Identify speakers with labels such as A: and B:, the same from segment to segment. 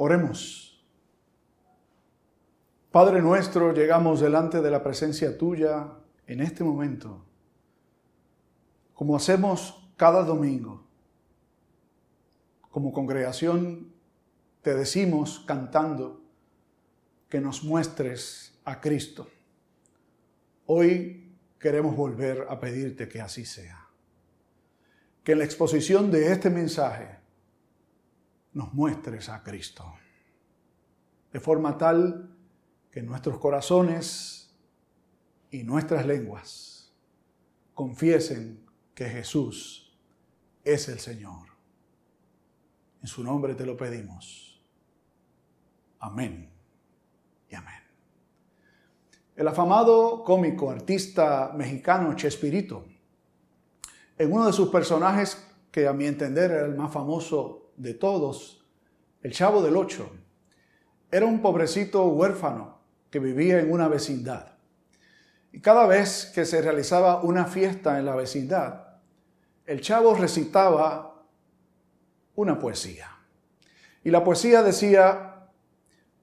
A: Oremos. Padre nuestro, llegamos delante de la presencia tuya en este momento, como hacemos cada domingo. Como congregación te decimos cantando que nos muestres a Cristo. Hoy queremos volver a pedirte que así sea. Que en la exposición de este mensaje nos muestres a Cristo. De forma tal que nuestros corazones y nuestras lenguas confiesen que Jesús es el Señor. En su nombre te lo pedimos. Amén y amén. El afamado cómico artista mexicano Chespirito, en uno de sus personajes que a mi entender era el más famoso de todos, el chavo del ocho, era un pobrecito huérfano que vivía en una vecindad. Y cada vez que se realizaba una fiesta en la vecindad, el chavo recitaba una poesía. Y la poesía decía,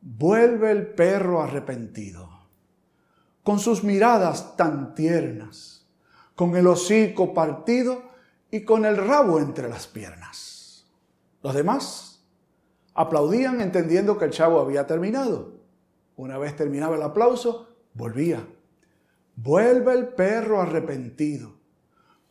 A: vuelve el perro arrepentido, con sus miradas tan tiernas, con el hocico partido y con el rabo entre las piernas. Los demás aplaudían entendiendo que el chavo había terminado. Una vez terminaba el aplauso, volvía. Vuelve el perro arrepentido,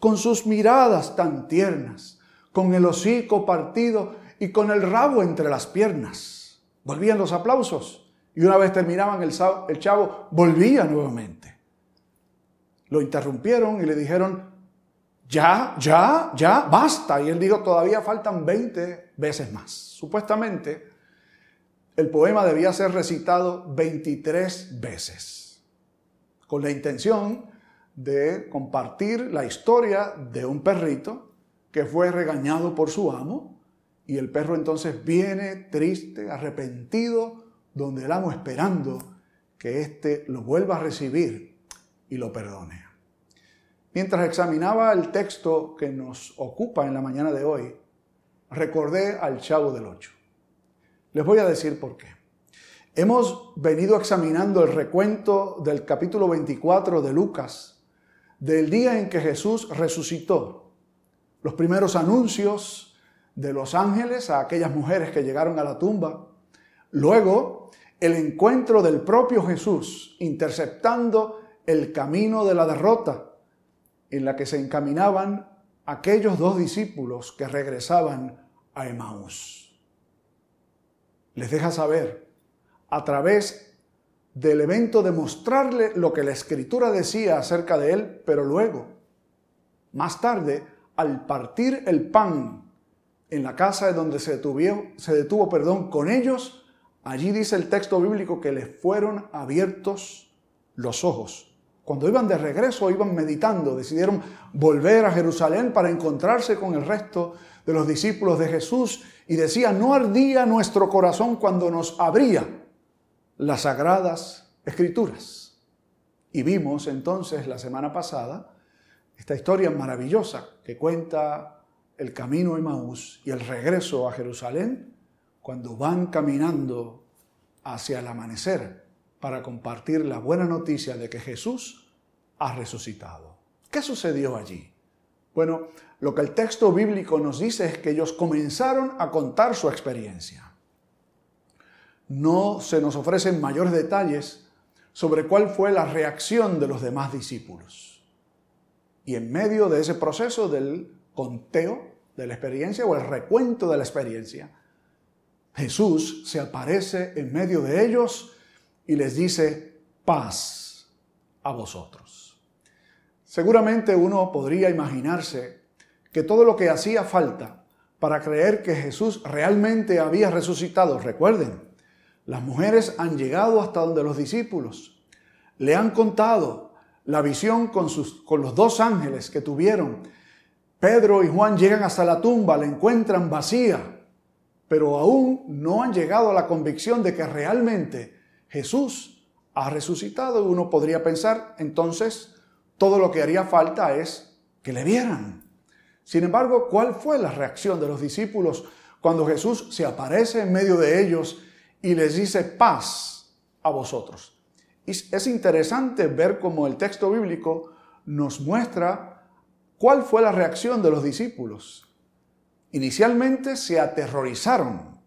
A: con sus miradas tan tiernas, con el hocico partido y con el rabo entre las piernas. Volvían los aplausos y una vez terminaban el, el chavo, volvía nuevamente. Lo interrumpieron y le dijeron, ya, ya, ya, basta. Y él dijo, todavía faltan 20 veces más. Supuestamente, el poema debía ser recitado 23 veces, con la intención de compartir la historia de un perrito que fue regañado por su amo y el perro entonces viene triste, arrepentido, donde el amo esperando que éste lo vuelva a recibir y lo perdone. Mientras examinaba el texto que nos ocupa en la mañana de hoy, recordé al Chavo del Ocho. Les voy a decir por qué. Hemos venido examinando el recuento del capítulo 24 de Lucas, del día en que Jesús resucitó, los primeros anuncios de los ángeles a aquellas mujeres que llegaron a la tumba, luego el encuentro del propio Jesús interceptando el camino de la derrota en la que se encaminaban aquellos dos discípulos que regresaban a. Les deja saber, a través del evento de mostrarle lo que la escritura decía acerca de él, pero luego, más tarde, al partir el pan en la casa de donde se detuvo, se detuvo perdón, con ellos, allí dice el texto bíblico que les fueron abiertos los ojos cuando iban de regreso, iban meditando, decidieron volver a Jerusalén para encontrarse con el resto de los discípulos de Jesús y decía, no ardía nuestro corazón cuando nos abría las sagradas escrituras. Y vimos entonces la semana pasada esta historia maravillosa que cuenta el camino a Maús y el regreso a Jerusalén cuando van caminando hacia el amanecer para compartir la buena noticia de que Jesús ha resucitado. ¿Qué sucedió allí? Bueno, lo que el texto bíblico nos dice es que ellos comenzaron a contar su experiencia. No se nos ofrecen mayores detalles sobre cuál fue la reacción de los demás discípulos. Y en medio de ese proceso del conteo de la experiencia o el recuento de la experiencia, Jesús se aparece en medio de ellos y les dice, paz a vosotros. Seguramente uno podría imaginarse que todo lo que hacía falta para creer que Jesús realmente había resucitado, recuerden, las mujeres han llegado hasta donde los discípulos, le han contado la visión con, sus, con los dos ángeles que tuvieron. Pedro y Juan llegan hasta la tumba, la encuentran vacía, pero aún no han llegado a la convicción de que realmente Jesús ha resucitado y uno podría pensar, entonces, todo lo que haría falta es que le vieran. Sin embargo, ¿cuál fue la reacción de los discípulos cuando Jesús se aparece en medio de ellos y les dice paz a vosotros. es interesante ver cómo el texto bíblico nos muestra cuál fue la reacción de los discípulos. Inicialmente se aterrorizaron,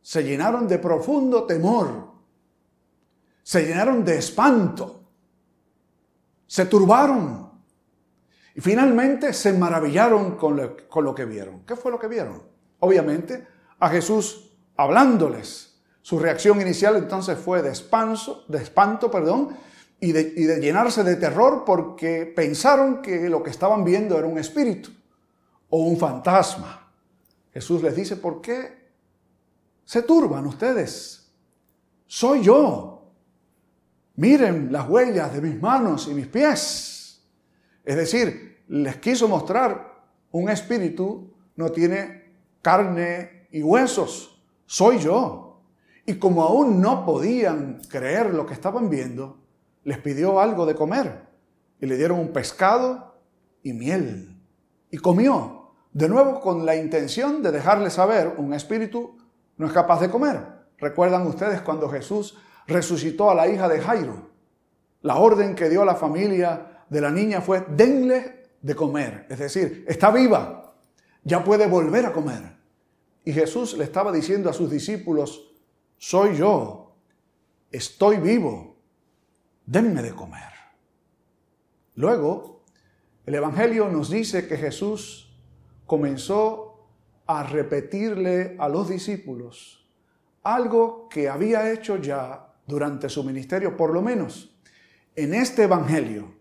A: se llenaron de profundo temor, se llenaron de espanto, se turbaron y finalmente se maravillaron con lo, que vieron. ¿Qué fue lo que vieron? Obviamente a Jesús hablándoles. Su reacción inicial entonces fue de, de espanto perdón, y de, llenarse de terror porque pensaron que lo que estaban viendo era un espíritu o un fantasma. Jesús les dice, ¿por qué se turban ustedes? Soy yo. Miren las huellas de mis manos y mis pies. Es decir, les quiso mostrar un espíritu no tiene carne y huesos. Soy yo. Y como aún no podían creer lo que estaban viendo, les pidió algo de comer y le dieron un pescado y miel. Y comió, de nuevo con la intención de dejarle saber, un espíritu no es capaz de comer. ¿Recuerdan ustedes cuando Jesús resucitó a la hija de Jairo? La orden que dio a la familia de la niña fue, denle de comer. Es decir, está viva, ya puede volver a comer. Y Jesús le estaba diciendo a sus discípulos, soy yo, estoy vivo, denme de comer. Luego, el Evangelio nos dice que Jesús comenzó a repetirle a los discípulos algo que había hecho ya durante su ministerio, por lo menos. En este Evangelio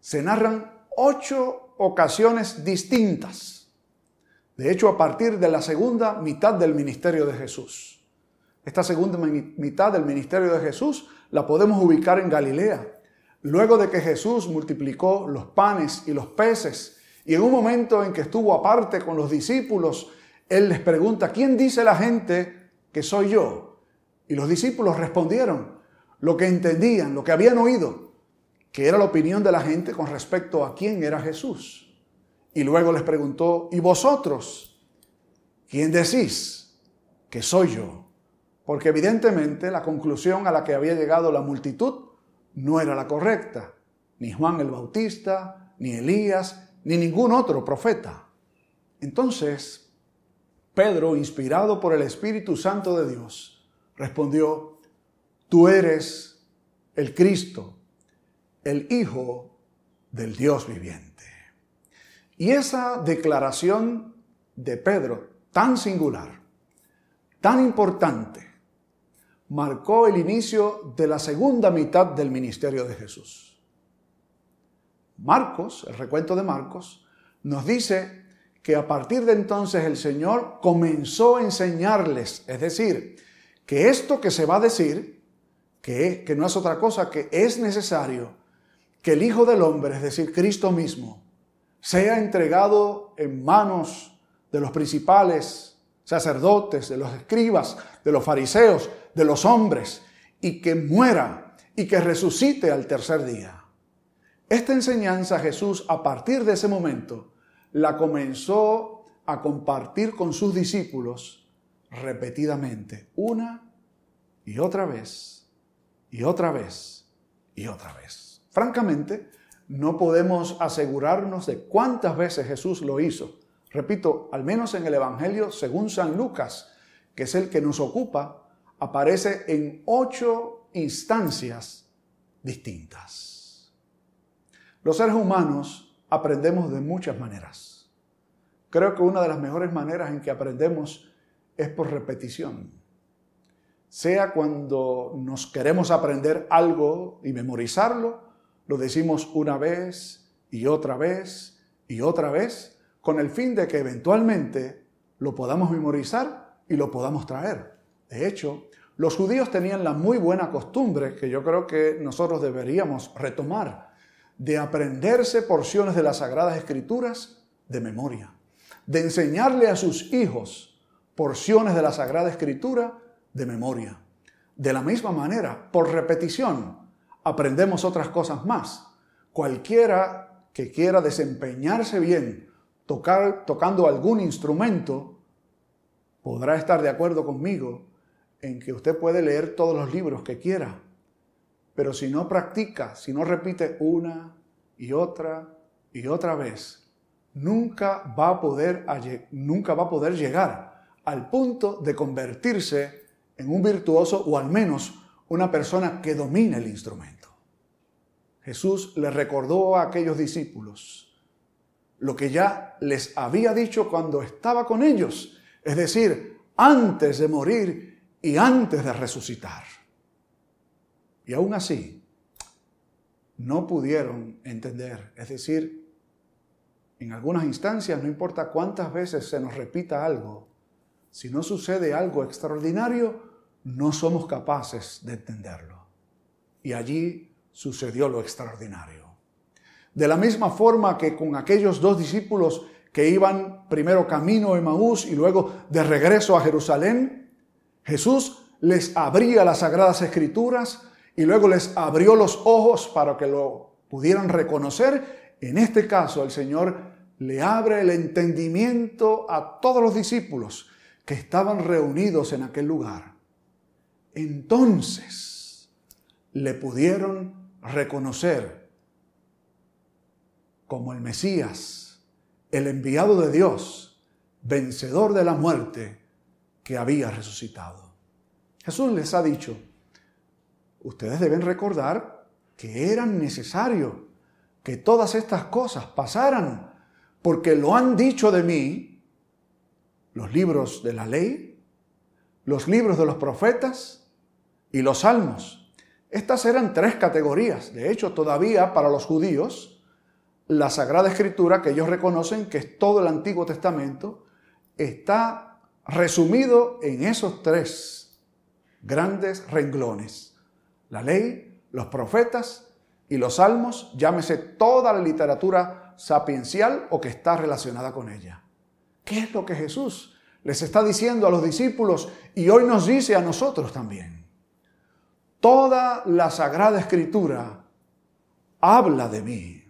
A: se narran ocho ocasiones distintas. De hecho, a partir de la segunda mitad del ministerio de Jesús. Esta segunda mitad del ministerio de Jesús la podemos ubicar en Galilea. Luego de que Jesús multiplicó los panes y los peces, y en un momento en que estuvo aparte con los discípulos, Él les pregunta, ¿quién dice la gente que soy yo? Y los discípulos respondieron lo que entendían, lo que habían oído, que era la opinión de la gente con respecto a quién era Jesús. Y luego les preguntó, ¿y vosotros? ¿Quién decís que soy yo? porque evidentemente la conclusión a la que había llegado la multitud no era la correcta. Ni Juan el Bautista, ni Elías, ni ningún otro profeta. Entonces, Pedro, inspirado por el Espíritu Santo de Dios, respondió, tú eres el Cristo, el Hijo del Dios viviente. Y esa declaración de Pedro, tan singular, tan importante, marcó el inicio de la segunda mitad del ministerio de Jesús. Marcos, el recuento de Marcos, nos dice que a partir de entonces el Señor comenzó a enseñarles, es decir, que esto que se va a decir, que, que no es otra cosa, que es necesario que el Hijo del Hombre, es decir, Cristo mismo, sea entregado en manos de los principales sacerdotes, de los escribas, de los fariseos, de los hombres, y que muera y que resucite al tercer día. Esta enseñanza Jesús a partir de ese momento la comenzó a compartir con sus discípulos repetidamente, una y otra vez, y otra vez, y otra vez. Francamente, no podemos asegurarnos de cuántas veces Jesús lo hizo, repito, al menos en el Evangelio según San Lucas, que es el que nos ocupa, aparece en ocho instancias distintas. Los seres humanos aprendemos de muchas maneras. Creo que una de las mejores maneras en que aprendemos es por repetición. Sea cuando nos queremos aprender algo y memorizarlo, lo decimos una vez y otra vez y otra vez con el fin de que eventualmente lo podamos memorizar y lo podamos traer. De hecho, los judíos tenían la muy buena costumbre, que yo creo que nosotros deberíamos retomar, de aprenderse porciones de las Sagradas Escrituras de memoria, de enseñarle a sus hijos porciones de la Sagrada Escritura de memoria. De la misma manera, por repetición, aprendemos otras cosas más. Cualquiera que quiera desempeñarse bien tocando algún instrumento, podrá estar de acuerdo conmigo en que usted puede leer todos los libros que quiera, pero si no practica, si no repite una y otra y otra vez, nunca va a poder, nunca va a poder llegar al punto de convertirse en un virtuoso o al menos una persona que domine el instrumento. Jesús le recordó a aquellos discípulos lo que ya les había dicho cuando estaba con ellos, es decir, antes de morir y antes de resucitar. Y aún así, no pudieron entender, es decir, en algunas instancias, no importa cuántas veces se nos repita algo, si no sucede algo extraordinario, no somos capaces de entenderlo. Y allí sucedió lo extraordinario. De la misma forma que con aquellos dos discípulos que iban primero camino a Emaús y luego de regreso a Jerusalén, Jesús les abría las sagradas escrituras y luego les abrió los ojos para que lo pudieran reconocer. En este caso el Señor le abre el entendimiento a todos los discípulos que estaban reunidos en aquel lugar. Entonces le pudieron reconocer como el Mesías, el enviado de Dios, vencedor de la muerte que había resucitado. Jesús les ha dicho, ustedes deben recordar que era necesario que todas estas cosas pasaran, porque lo han dicho de mí los libros de la ley, los libros de los profetas y los salmos. Estas eran tres categorías. De hecho, todavía para los judíos, la Sagrada Escritura, que ellos reconocen que es todo el Antiguo Testamento, está resumido en esos tres grandes renglones. La ley, los profetas y los salmos, llámese toda la literatura sapiencial o que está relacionada con ella. ¿Qué es lo que Jesús les está diciendo a los discípulos y hoy nos dice a nosotros también? Toda la Sagrada Escritura habla de mí.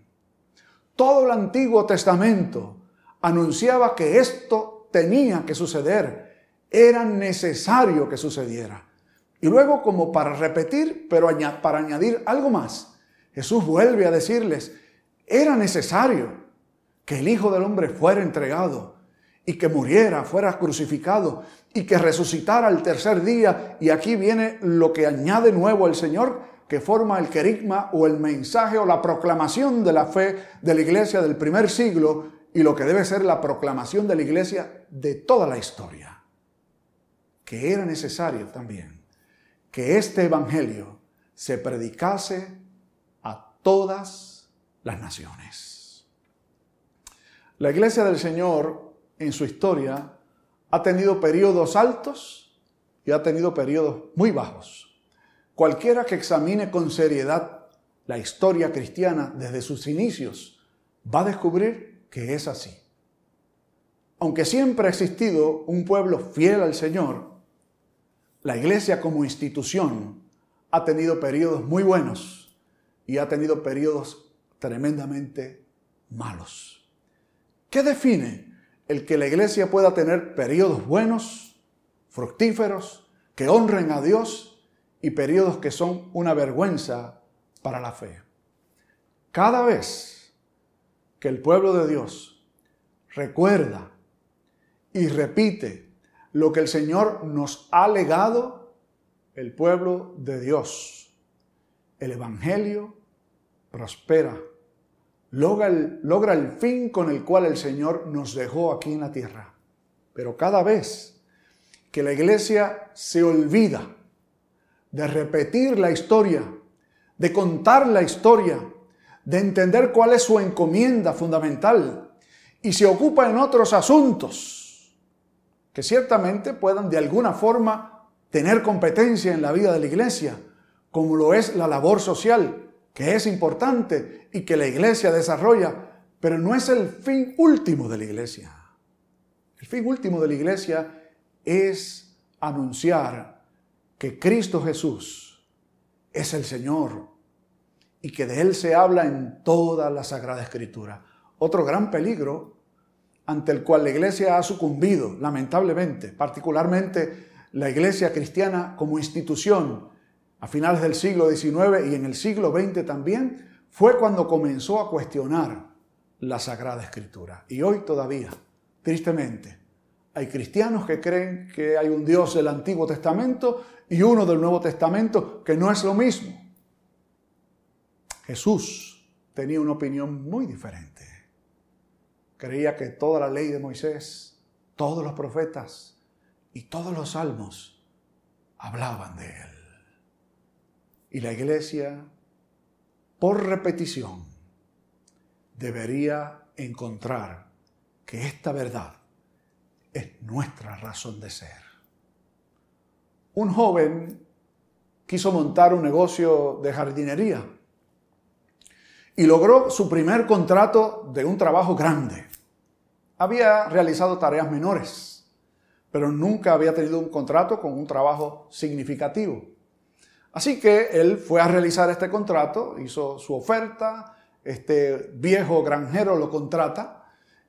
A: Todo el Antiguo Testamento anunciaba que esto tenía que suceder, era necesario que sucediera. Y luego, como para repetir, pero para añadir algo más, Jesús vuelve a decirles, era necesario que el Hijo del Hombre fuera entregado y que muriera, fuera crucificado y que resucitara al tercer día. Y aquí viene lo que añade nuevo el Señor, que forma el querigma o el mensaje o la proclamación de la fe de la iglesia del primer siglo y lo que debe ser la proclamación de la iglesia de toda la historia. Que era necesario también que este evangelio se predicase a todas las naciones. La iglesia del Señor en su historia ha tenido periodos altos y ha tenido periodos muy bajos. Cualquiera que examine con seriedad la historia cristiana desde sus inicios va a descubrir que es así. Aunque siempre ha existido un pueblo fiel al Señor, la iglesia como institución ha tenido periodos muy buenos y ha tenido periodos tremendamente malos. ¿Qué define el que la iglesia pueda tener periodos buenos, fructíferos, que honren a Dios y periodos que son una vergüenza para la fe. Cada vez que el pueblo de Dios recuerda y repite lo que el Señor nos ha legado, el pueblo de Dios, el Evangelio prospera, logra el, logra el fin con el cual el Señor nos dejó aquí en la tierra. Pero cada vez que la iglesia se olvida de repetir la historia, de contar la historia, de entender cuál es su encomienda fundamental y se ocupa en otros asuntos que ciertamente puedan de alguna forma tener competencia en la vida de la iglesia, como lo es la labor social, que es importante y que la iglesia desarrolla, pero no es el fin último de la iglesia. El fin último de la iglesia es anunciar que Cristo Jesús es el Señor y que de Él se habla en toda la Sagrada Escritura. Otro gran peligro ante el cual la iglesia ha sucumbido, lamentablemente, particularmente la iglesia cristiana como institución a finales del siglo XIX y en el siglo XX también, fue cuando comenzó a cuestionar la Sagrada Escritura. Y hoy todavía, tristemente, hay cristianos que creen que hay un Dios del Antiguo Testamento y uno del Nuevo Testamento, que no es lo mismo. Jesús tenía una opinión muy diferente. Creía que toda la ley de Moisés, todos los profetas y todos los salmos hablaban de él. Y la iglesia, por repetición, debería encontrar que esta verdad es nuestra razón de ser. Un joven quiso montar un negocio de jardinería y logró su primer contrato de un trabajo grande. Había realizado tareas menores, pero nunca había tenido un contrato con un trabajo significativo. Así que él fue a realizar este contrato, hizo su oferta, este viejo granjero lo contrata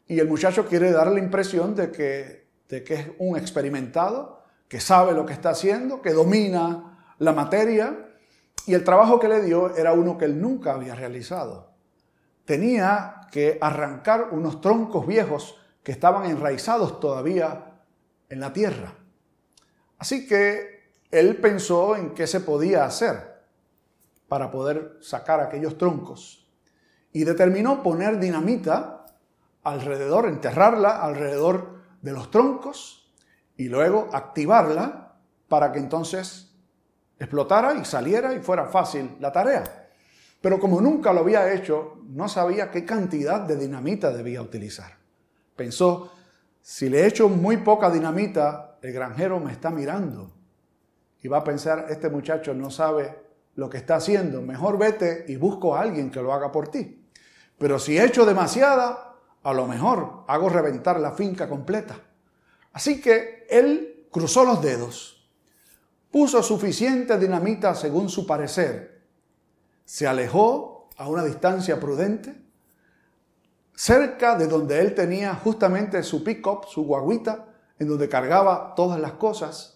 A: y el muchacho quiere dar la impresión de que, de que es un experimentado, que sabe lo que está haciendo, que domina la materia, y el trabajo que le dio era uno que él nunca había realizado. Tenía que arrancar unos troncos viejos que estaban enraizados todavía en la tierra. Así que él pensó en qué se podía hacer para poder sacar aquellos troncos y determinó poner dinamita alrededor, enterrarla alrededor de los troncos y luego activarla para que entonces explotara y saliera y fuera fácil la tarea. Pero como nunca lo había hecho, no sabía qué cantidad de dinamita debía utilizar. Pensó, si le echo muy poca dinamita, el granjero me está mirando y va a pensar, este muchacho no sabe lo que está haciendo, mejor vete y busco a alguien que lo haga por ti. Pero si echo demasiada, a lo mejor hago reventar la finca completa. Así que él cruzó los dedos, puso suficiente dinamita según su parecer, se alejó a una distancia prudente, cerca de donde él tenía justamente su pick-up, su guaguita, en donde cargaba todas las cosas,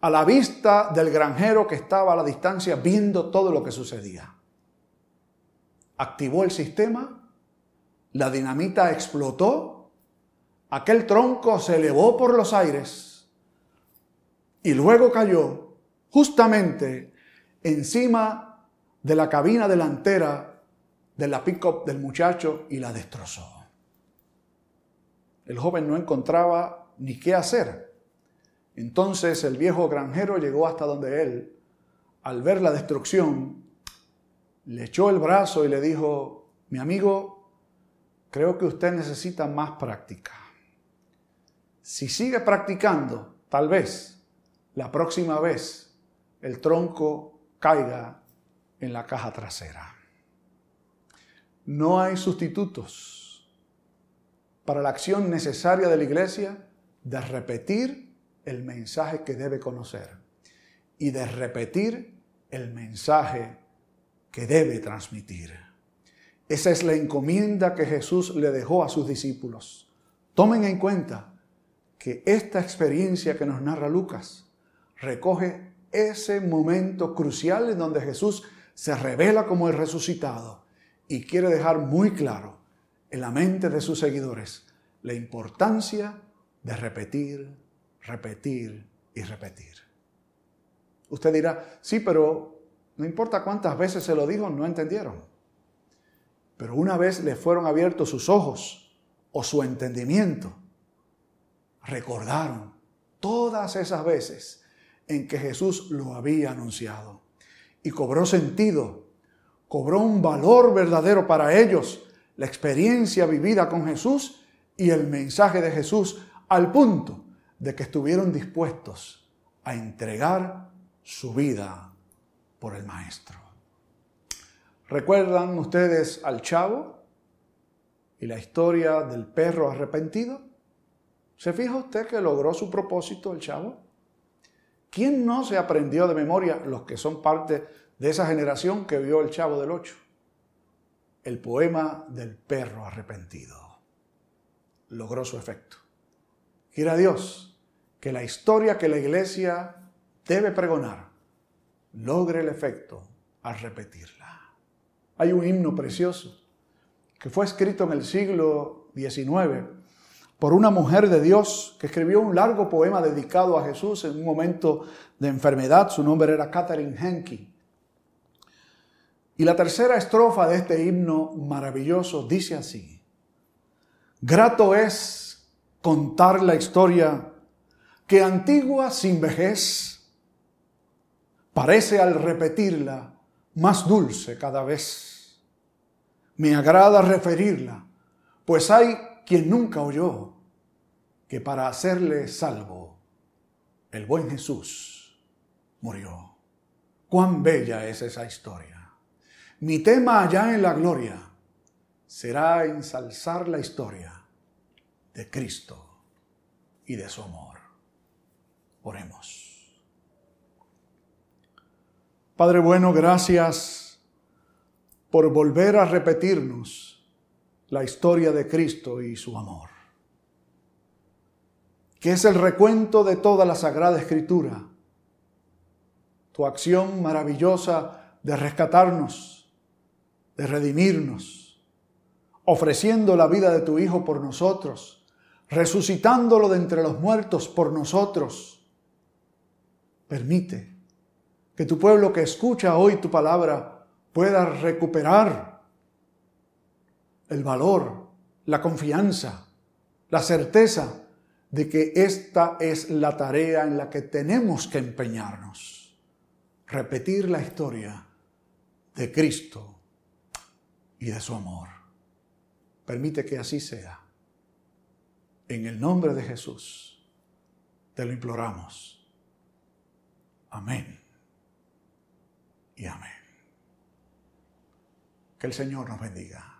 A: a la vista del granjero que estaba a la distancia viendo todo lo que sucedía. Activó el sistema la dinamita explotó, aquel tronco se elevó por los aires y luego cayó justamente encima de la cabina delantera de la pick-up del muchacho y la destrozó. El joven no encontraba ni qué hacer. Entonces el viejo granjero llegó hasta donde él, al ver la destrucción, le echó el brazo y le dijo, mi amigo, creo que usted necesita más práctica. Si sigue practicando, tal vez la próxima vez el tronco caiga en la caja trasera. No hay sustitutos para la acción necesaria de la iglesia de repetir el mensaje que debe conocer y de repetir el mensaje que debe transmitir. Esa es la encomienda que Jesús le dejó a sus discípulos. Tomen en cuenta que esta experiencia que nos narra Lucas recoge ese momento crucial en donde Jesús se revela como el resucitado y quiere dejar muy claro en la mente de sus seguidores la importancia de repetir, repetir y repetir. Usted dirá, sí, pero no importa cuántas veces se lo dijo, no entendieron. Pero una vez le fueron abiertos sus ojos o su entendimiento, recordaron todas esas veces en que Jesús lo había anunciado. Y cobró sentido, cobró un valor verdadero para ellos la experiencia vivida con Jesús y el mensaje de Jesús al punto de que estuvieron dispuestos a entregar su vida por el Maestro. ¿Recuerdan ustedes al chavo y la historia del perro arrepentido? ¿Se fija usted que logró su propósito el chavo? ¿Quién no se aprendió de memoria los que son parte de esa generación que vio el chavo del ocho? El poema del perro arrepentido. logró su efecto. Quiera Dios que la historia que la iglesia debe pregonar logre el efecto al repetirla. Hay un himno precioso que fue escrito en el siglo XIX por una mujer de Dios que escribió un largo poema dedicado a Jesús en un momento de enfermedad. Su nombre era Catherine Henke. Y la tercera estrofa de este himno maravilloso dice así. Grato es contar la historia que antigua sin vejez parece al repetirla más dulce cada vez. Me agrada referirla, pues hay quien nunca oyó que para hacerle salvo el buen Jesús murió. Cuán bella es esa historia. Mi tema allá en la gloria será ensalzar la historia de Cristo y de su amor. Oremos. Padre bueno, gracias por volver a repetirnos la historia de Cristo y su amor, que es el recuento de toda la Sagrada Escritura, tu acción maravillosa de rescatarnos, de redimirnos, ofreciendo la vida de tu Hijo por nosotros, resucitándolo de entre los muertos por nosotros. Permite que tu pueblo que escucha hoy tu palabra pueda recuperar el valor, la confianza, la certeza de que esta es la tarea en la que tenemos que empeñarnos. Repetir la historia de Cristo y de su amor. Permite que así sea. En el nombre de Jesús te lo imploramos. Amén y amén. Que el Señor nos bendiga.